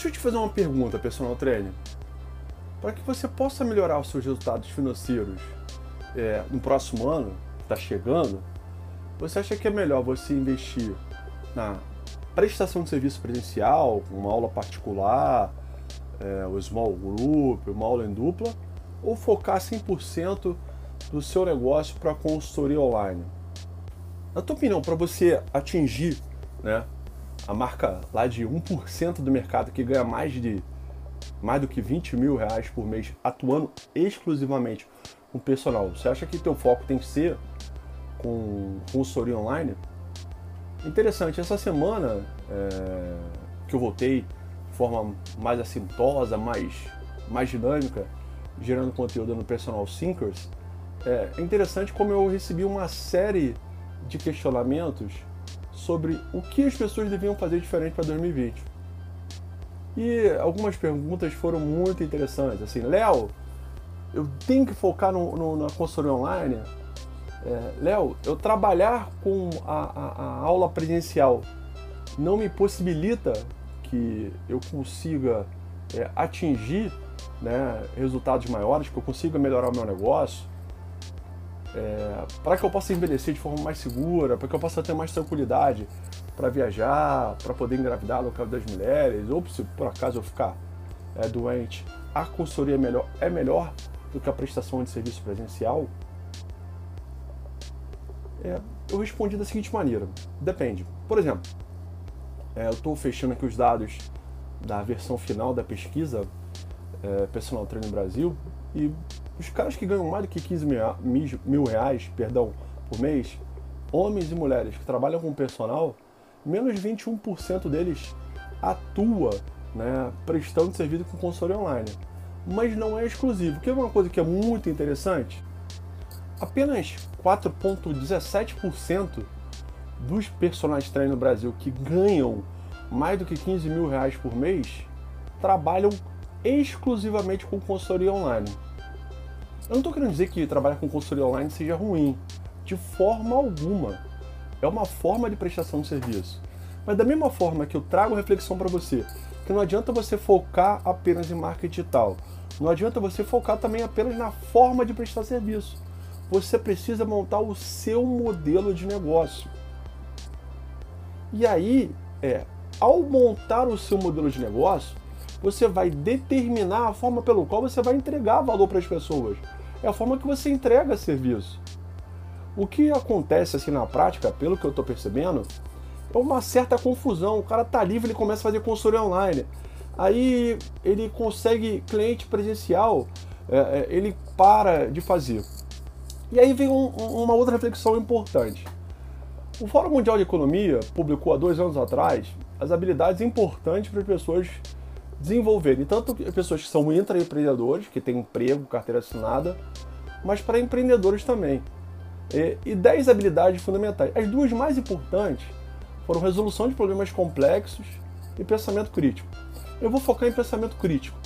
Deixa eu te fazer uma pergunta, personal trainer. Para que você possa melhorar os seus resultados financeiros é, no próximo ano, que está chegando, você acha que é melhor você investir na prestação de serviço presencial, uma aula particular, é, o small group, uma aula em dupla, ou focar 100% do seu negócio para consultoria online? Na tua opinião, para você atingir né, a marca lá de 1% do mercado que ganha mais de mais do que 20 mil reais por mês atuando exclusivamente com personal, você acha que teu foco tem que ser com consultoria online? Interessante, essa semana é, que eu voltei de forma mais assintosa, mais, mais dinâmica, gerando conteúdo no Personal Thinkers, é, é interessante como eu recebi uma série de questionamentos sobre o que as pessoas deviam fazer diferente para 2020. E algumas perguntas foram muito interessantes, assim, Léo, eu tenho que focar no, no, na consultoria online? É, Léo, eu trabalhar com a, a, a aula presencial não me possibilita que eu consiga é, atingir né, resultados maiores, que eu consiga melhorar o meu negócio, é, para que eu possa envelhecer de forma mais segura, para que eu possa ter mais tranquilidade para viajar, para poder engravidar no caso das mulheres, ou se por acaso eu ficar é, doente, a consultoria é melhor, é melhor do que a prestação de serviço presencial? É, eu respondi da seguinte maneira: depende. Por exemplo, é, eu estou fechando aqui os dados da versão final da pesquisa é, Personal Training Brasil e os caras que ganham mais do que 15 mil, mil reais perdão, por mês, homens e mulheres que trabalham com personal, menos de 21% deles atua né, prestando serviço com consultoria online. Mas não é exclusivo. Que é uma coisa que é muito interessante? Apenas 4,17% dos personagens treino no Brasil que ganham mais do que 15 mil reais por mês trabalham exclusivamente com consultoria online. Eu não estou querendo dizer que trabalhar com consultoria online seja ruim, de forma alguma. É uma forma de prestação de serviço. Mas da mesma forma que eu trago reflexão para você, que não adianta você focar apenas em marketing digital, não adianta você focar também apenas na forma de prestar serviço. Você precisa montar o seu modelo de negócio. E aí, é, ao montar o seu modelo de negócio, você vai determinar a forma pelo qual você vai entregar valor para as pessoas é a forma que você entrega serviço. O que acontece assim na prática, pelo que eu estou percebendo, é uma certa confusão. O cara tá livre, ele começa a fazer consultoria online. Aí ele consegue cliente presencial, é, é ele para de fazer. E aí vem um, uma outra reflexão importante. O Fórum Mundial de Economia publicou há dois anos atrás as habilidades importantes para as pessoas desenvolverem tanto pessoas que são intraempreendedores, que têm emprego, carteira assinada, mas para empreendedores também. E, e 10 habilidades fundamentais. As duas mais importantes foram resolução de problemas complexos e pensamento crítico. Eu vou focar em pensamento crítico.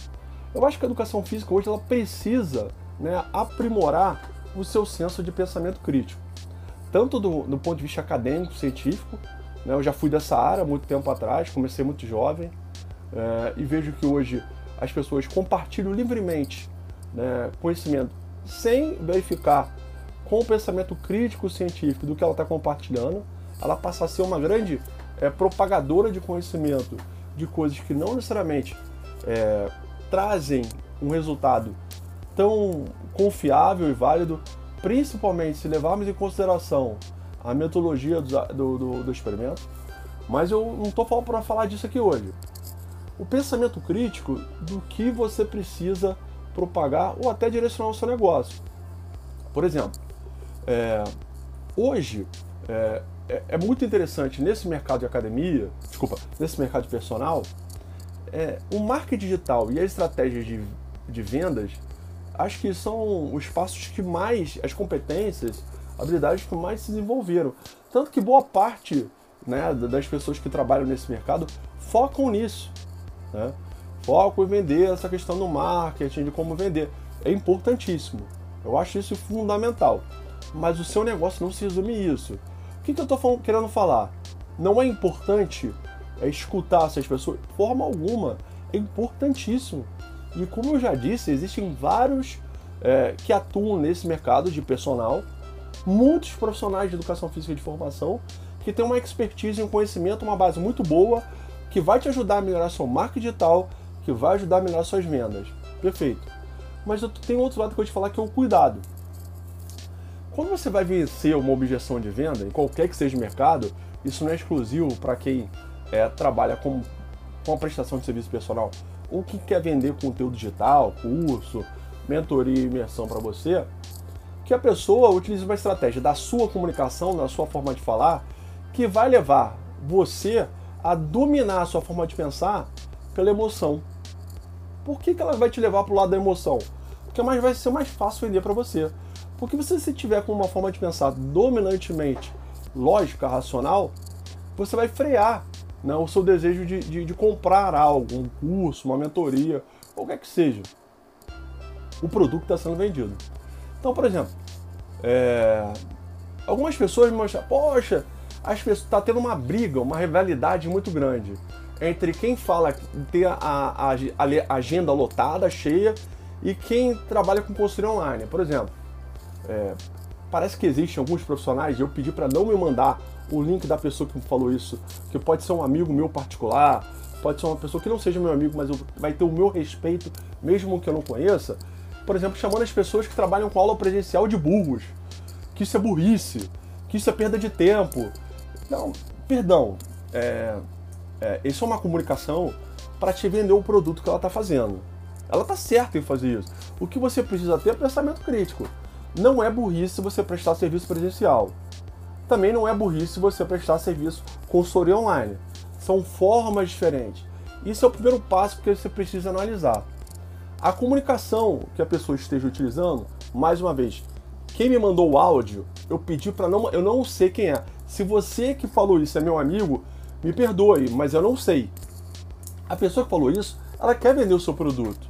Eu acho que a educação física hoje ela precisa né, aprimorar o seu senso de pensamento crítico. Tanto do, do ponto de vista acadêmico, científico, né, eu já fui dessa área muito tempo atrás, comecei muito jovem, é, e vejo que hoje as pessoas compartilham livremente né, conhecimento sem verificar com o pensamento crítico científico do que ela está compartilhando, ela passa a ser uma grande é, propagadora de conhecimento de coisas que não necessariamente é, trazem um resultado tão confiável e válido, principalmente se levarmos em consideração a metodologia do, do, do, do experimento. Mas eu não estou falando para falar disso aqui hoje o pensamento crítico do que você precisa propagar ou até direcionar o seu negócio. Por exemplo, é, hoje é, é, é, muito interessante nesse mercado de academia, desculpa, nesse mercado de personal, é, o marketing digital e as estratégias de, de vendas, acho que são os passos que mais, as competências, habilidades que mais se desenvolveram. Tanto que boa parte né, das pessoas que trabalham nesse mercado focam nisso. Né? Foco em vender, essa questão do marketing, de como vender. É importantíssimo. Eu acho isso fundamental. Mas o seu negócio não se resume a isso. O que, que eu estou querendo falar? Não é importante é escutar essas pessoas, de forma alguma. é importantíssimo. E como eu já disse, existem vários é, que atuam nesse mercado de personal, muitos profissionais de educação física e de formação que têm uma expertise um conhecimento, uma base muito boa, que vai te ajudar a melhorar seu marketing digital, que vai ajudar a melhorar suas vendas. Perfeito. Mas eu tenho outro lado que eu vou te falar que é o cuidado. Quando você vai vencer uma objeção de venda, em qualquer que seja o mercado, isso não é exclusivo para quem é, trabalha com, com a prestação de serviço personal ou que quer vender conteúdo digital, curso, mentoria e imersão para você, que a pessoa utilize uma estratégia da sua comunicação, da sua forma de falar, que vai levar você a dominar a sua forma de pensar pela emoção. Por que, que ela vai te levar para o lado da emoção? Porque mais vai ser mais fácil vender para você. Porque você se tiver com uma forma de pensar dominantemente lógica, racional, você vai frear né, o seu desejo de, de, de comprar algo, um curso, uma mentoria, qualquer que seja. O produto está sendo vendido. Então, por exemplo, é, algumas pessoas me mostram, poxa, as pessoas está tendo uma briga, uma rivalidade muito grande entre quem fala ter a, a, a, agenda lotada, cheia, e quem trabalha com consultoria online. Por exemplo, é, parece que existem alguns profissionais, eu pedi para não me mandar o link da pessoa que me falou isso, que pode ser um amigo meu particular, pode ser uma pessoa que não seja meu amigo, mas vai ter o meu respeito, mesmo que eu não conheça. Por exemplo, chamando as pessoas que trabalham com aula presencial de burros, que isso é burrice, que isso é perda de tempo. Não, perdão. É, é, isso é uma comunicação para te vender o produto que ela está fazendo. Ela está certa em fazer isso. O que você precisa ter é pensamento crítico. Não é burrice você prestar serviço presencial. Também não é burrice você prestar serviço consultoria online. São formas diferentes. Isso é o primeiro passo que você precisa analisar. A comunicação que a pessoa esteja utilizando, mais uma vez, quem me mandou o áudio, eu pedi para não, eu não sei quem é. Se você que falou isso é meu amigo, me perdoe, mas eu não sei. A pessoa que falou isso, ela quer vender o seu produto,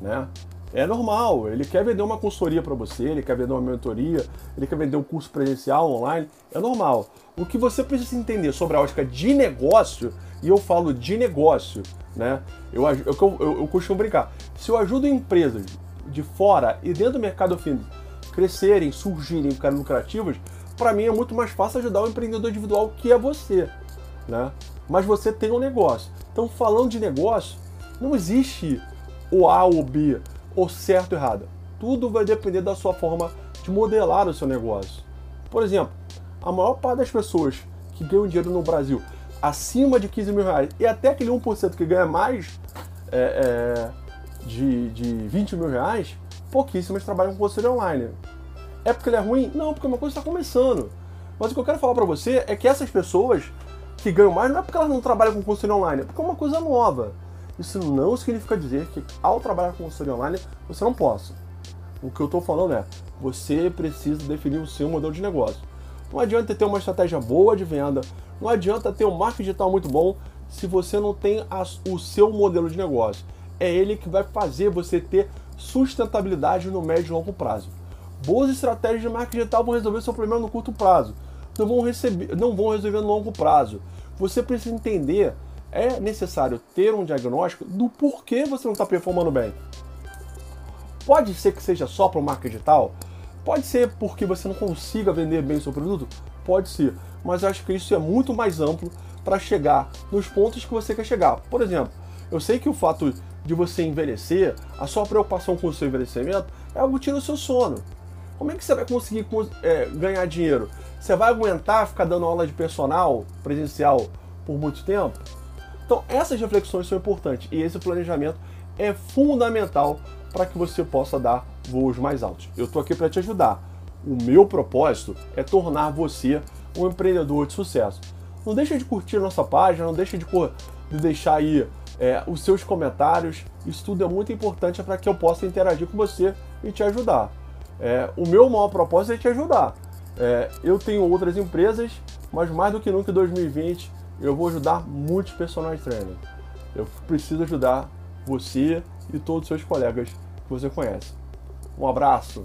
né? É normal, ele quer vender uma consultoria para você, ele quer vender uma mentoria, ele quer vender um curso presencial online, é normal. O que você precisa entender sobre a ótica de negócio, e eu falo de negócio, né? Eu, eu, eu, eu costumo brincar. Se eu ajudo empresas de fora e dentro do mercado fitness crescerem, surgirem, ficarem lucrativas, para mim é muito mais fácil ajudar o empreendedor individual que é você, né? Mas você tem um negócio. Então, falando de negócio, não existe o A ou o B ou certo ou errado. Tudo vai depender da sua forma de modelar o seu negócio. Por exemplo, a maior parte das pessoas que ganham dinheiro no Brasil acima de 15 mil reais e até aquele 1% que ganha mais é, é, de, de 20 mil reais, pouquíssimas trabalham com consultoria online. É porque ele é ruim? Não, porque uma coisa está começando. Mas o que eu quero falar para você é que essas pessoas que ganham mais não é porque elas não trabalham com consultoria online, é porque é uma coisa nova. Isso não significa dizer que ao trabalhar com consultoria online você não possa. O que eu estou falando é, você precisa definir o seu modelo de negócio. Não adianta ter uma estratégia boa de venda, não adianta ter um marketing digital muito bom se você não tem o seu modelo de negócio. É ele que vai fazer você ter sustentabilidade no médio e longo prazo. Boas estratégias de marketing digital vão resolver seu problema no curto prazo, não vão, receber, não vão resolver no longo prazo. Você precisa entender é necessário ter um diagnóstico do porquê você não está performando bem. Pode ser que seja só para o marketing digital, pode ser porque você não consiga vender bem o seu produto, pode ser, mas eu acho que isso é muito mais amplo para chegar nos pontos que você quer chegar. Por exemplo, eu sei que o fato de você envelhecer, a sua preocupação com o seu envelhecimento é algo que tira o seu sono. Como é que você vai conseguir é, ganhar dinheiro? Você vai aguentar ficar dando aula de personal presencial por muito tempo? Então, essas reflexões são importantes e esse planejamento é fundamental para que você possa dar voos mais altos. Eu estou aqui para te ajudar. O meu propósito é tornar você um empreendedor de sucesso. Não deixe de curtir nossa página, não deixe de, de deixar aí é, os seus comentários. Isso tudo é muito importante para que eu possa interagir com você e te ajudar. É, o meu maior propósito é te ajudar. É, eu tenho outras empresas, mas mais do que nunca em 2020 eu vou ajudar muitos personal trainers. Eu preciso ajudar você e todos os seus colegas que você conhece. Um abraço!